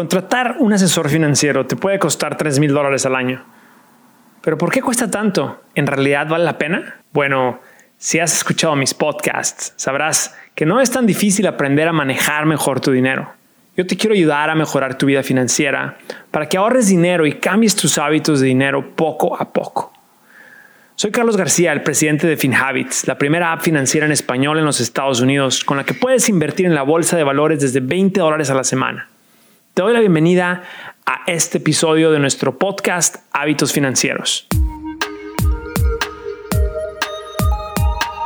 Contratar un asesor financiero te puede costar 3 mil dólares al año. ¿Pero por qué cuesta tanto? ¿En realidad vale la pena? Bueno, si has escuchado mis podcasts, sabrás que no es tan difícil aprender a manejar mejor tu dinero. Yo te quiero ayudar a mejorar tu vida financiera para que ahorres dinero y cambies tus hábitos de dinero poco a poco. Soy Carlos García, el presidente de FinHabits, la primera app financiera en español en los Estados Unidos con la que puedes invertir en la bolsa de valores desde 20 dólares a la semana. Te doy la bienvenida a este episodio de nuestro podcast Hábitos Financieros.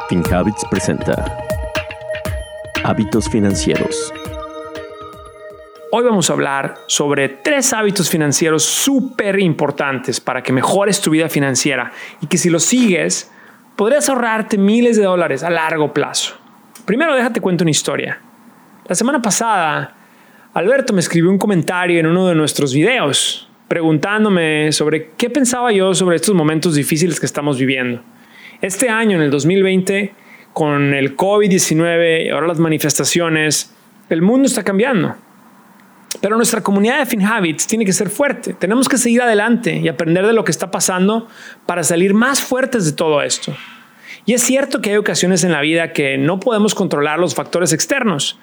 FinHabits presenta Hábitos Financieros. Hoy vamos a hablar sobre tres hábitos financieros súper importantes para que mejores tu vida financiera y que si los sigues podrías ahorrarte miles de dólares a largo plazo. Primero déjate cuento una historia. La semana pasada Alberto me escribió un comentario en uno de nuestros videos preguntándome sobre qué pensaba yo sobre estos momentos difíciles que estamos viviendo. Este año, en el 2020, con el COVID-19 y ahora las manifestaciones, el mundo está cambiando. Pero nuestra comunidad de FinHabits tiene que ser fuerte. Tenemos que seguir adelante y aprender de lo que está pasando para salir más fuertes de todo esto. Y es cierto que hay ocasiones en la vida que no podemos controlar los factores externos,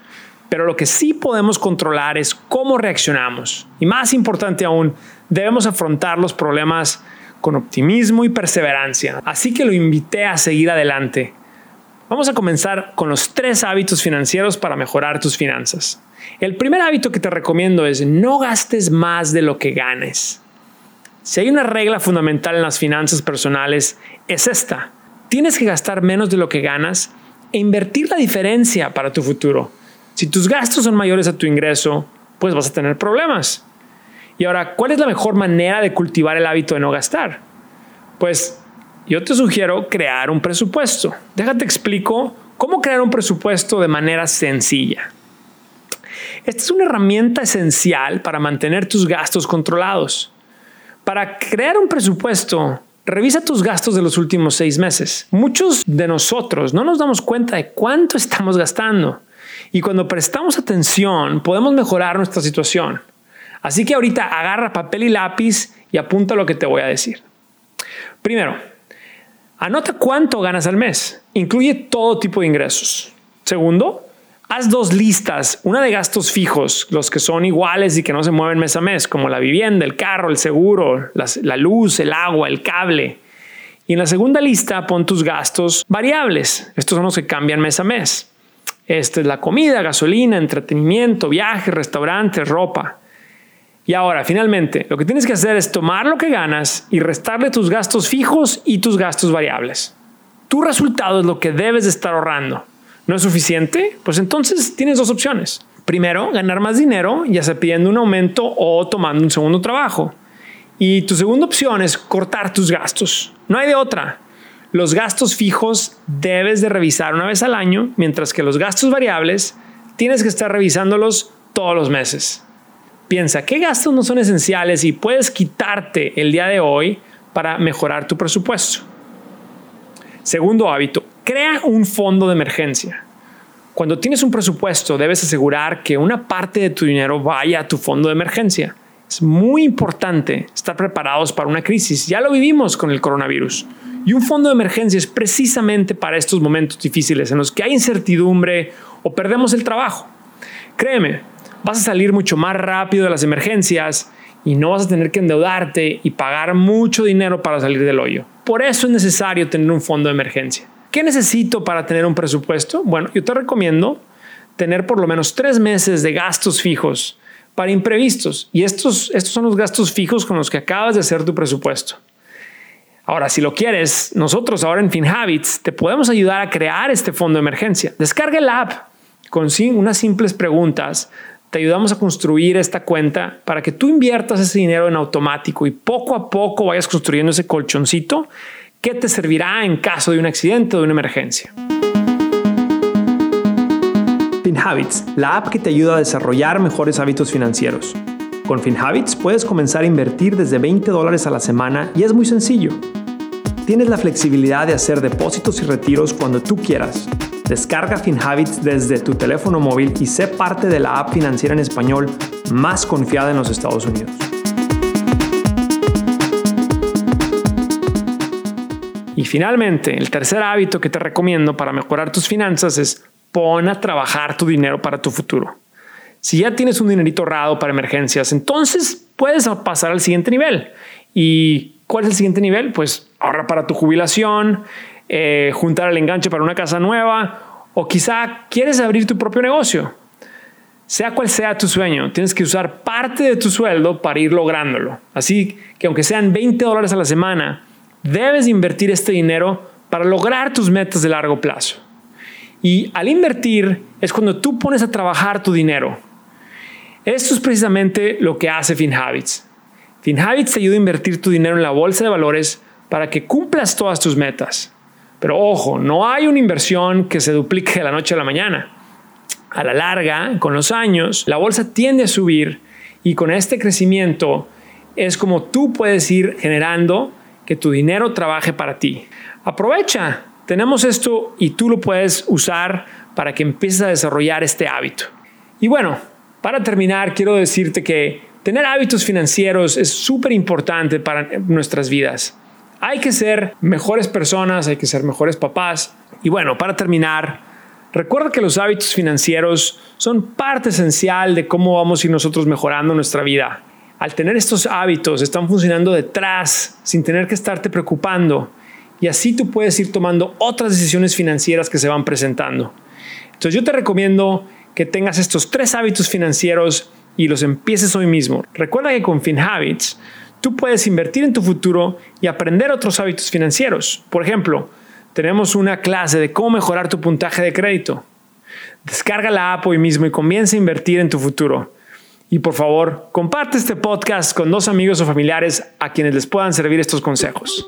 pero lo que sí podemos controlar es cómo reaccionamos. Y más importante aún, debemos afrontar los problemas con optimismo y perseverancia. Así que lo invité a seguir adelante. Vamos a comenzar con los tres hábitos financieros para mejorar tus finanzas. El primer hábito que te recomiendo es no gastes más de lo que ganes. Si hay una regla fundamental en las finanzas personales, es esta. Tienes que gastar menos de lo que ganas e invertir la diferencia para tu futuro. Si tus gastos son mayores a tu ingreso, pues vas a tener problemas. Y ahora, ¿cuál es la mejor manera de cultivar el hábito de no gastar? Pues yo te sugiero crear un presupuesto. Déjate explico cómo crear un presupuesto de manera sencilla. Esta es una herramienta esencial para mantener tus gastos controlados. Para crear un presupuesto, revisa tus gastos de los últimos seis meses. Muchos de nosotros no nos damos cuenta de cuánto estamos gastando. Y cuando prestamos atención, podemos mejorar nuestra situación. Así que ahorita agarra papel y lápiz y apunta lo que te voy a decir. Primero, anota cuánto ganas al mes. Incluye todo tipo de ingresos. Segundo, haz dos listas, una de gastos fijos, los que son iguales y que no se mueven mes a mes, como la vivienda, el carro, el seguro, la luz, el agua, el cable. Y en la segunda lista pon tus gastos variables. Estos son los que cambian mes a mes. Esta es la comida, gasolina, entretenimiento, viajes, restaurantes, ropa. Y ahora, finalmente, lo que tienes que hacer es tomar lo que ganas y restarle tus gastos fijos y tus gastos variables. Tu resultado es lo que debes de estar ahorrando. ¿No es suficiente? Pues entonces tienes dos opciones. Primero, ganar más dinero, ya sea pidiendo un aumento o tomando un segundo trabajo. Y tu segunda opción es cortar tus gastos. No hay de otra. Los gastos fijos debes de revisar una vez al año, mientras que los gastos variables tienes que estar revisándolos todos los meses. Piensa qué gastos no son esenciales y puedes quitarte el día de hoy para mejorar tu presupuesto. Segundo hábito, crea un fondo de emergencia. Cuando tienes un presupuesto, debes asegurar que una parte de tu dinero vaya a tu fondo de emergencia. Es muy importante estar preparados para una crisis. Ya lo vivimos con el coronavirus. Y un fondo de emergencia es precisamente para estos momentos difíciles en los que hay incertidumbre o perdemos el trabajo. Créeme, vas a salir mucho más rápido de las emergencias y no vas a tener que endeudarte y pagar mucho dinero para salir del hoyo. Por eso es necesario tener un fondo de emergencia. ¿Qué necesito para tener un presupuesto? Bueno, yo te recomiendo tener por lo menos tres meses de gastos fijos para imprevistos. Y estos, estos son los gastos fijos con los que acabas de hacer tu presupuesto. Ahora, si lo quieres, nosotros ahora en FinHabits te podemos ayudar a crear este fondo de emergencia. Descarga el app con unas simples preguntas. Te ayudamos a construir esta cuenta para que tú inviertas ese dinero en automático y poco a poco vayas construyendo ese colchoncito que te servirá en caso de un accidente o de una emergencia. FinHabits, la app que te ayuda a desarrollar mejores hábitos financieros. Con FinHabits puedes comenzar a invertir desde 20 dólares a la semana y es muy sencillo. Tienes la flexibilidad de hacer depósitos y retiros cuando tú quieras. Descarga FinHabits desde tu teléfono móvil y sé parte de la app financiera en español más confiada en los Estados Unidos. Y finalmente, el tercer hábito que te recomiendo para mejorar tus finanzas es pon a trabajar tu dinero para tu futuro. Si ya tienes un dinerito ahorrado para emergencias, entonces puedes pasar al siguiente nivel. ¿Y cuál es el siguiente nivel? Pues ahorra para tu jubilación, eh, juntar el enganche para una casa nueva o quizá quieres abrir tu propio negocio. Sea cual sea tu sueño, tienes que usar parte de tu sueldo para ir lográndolo. Así que aunque sean 20 dólares a la semana, debes invertir este dinero para lograr tus metas de largo plazo. Y al invertir es cuando tú pones a trabajar tu dinero. Esto es precisamente lo que hace FinHabits. FinHabits te ayuda a invertir tu dinero en la bolsa de valores para que cumplas todas tus metas. Pero ojo, no hay una inversión que se duplique de la noche a la mañana. A la larga, con los años, la bolsa tiende a subir y con este crecimiento es como tú puedes ir generando que tu dinero trabaje para ti. Aprovecha, tenemos esto y tú lo puedes usar para que empieces a desarrollar este hábito. Y bueno, para terminar, quiero decirte que tener hábitos financieros es súper importante para nuestras vidas. Hay que ser mejores personas, hay que ser mejores papás. Y bueno, para terminar, recuerda que los hábitos financieros son parte esencial de cómo vamos a ir nosotros mejorando nuestra vida. Al tener estos hábitos, están funcionando detrás sin tener que estarte preocupando. Y así tú puedes ir tomando otras decisiones financieras que se van presentando. Entonces yo te recomiendo que tengas estos tres hábitos financieros y los empieces hoy mismo. Recuerda que con FinHabits tú puedes invertir en tu futuro y aprender otros hábitos financieros. Por ejemplo, tenemos una clase de cómo mejorar tu puntaje de crédito. Descarga la app hoy mismo y comienza a invertir en tu futuro. Y por favor, comparte este podcast con dos amigos o familiares a quienes les puedan servir estos consejos.